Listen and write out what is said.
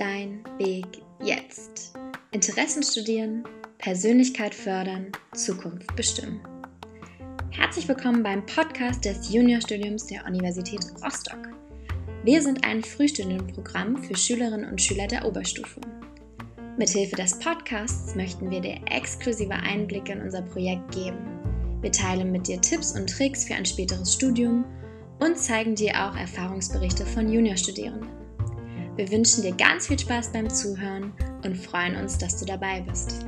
Weg jetzt. Interessen studieren, Persönlichkeit fördern, Zukunft bestimmen. Herzlich willkommen beim Podcast des Juniorstudiums der Universität Rostock. Wir sind ein Frühstudienprogramm für Schülerinnen und Schüler der Oberstufe. Mithilfe des Podcasts möchten wir dir exklusive Einblicke in unser Projekt geben. Wir teilen mit dir Tipps und Tricks für ein späteres Studium und zeigen dir auch Erfahrungsberichte von Juniorstudierenden. Wir wünschen dir ganz viel Spaß beim Zuhören und freuen uns, dass du dabei bist.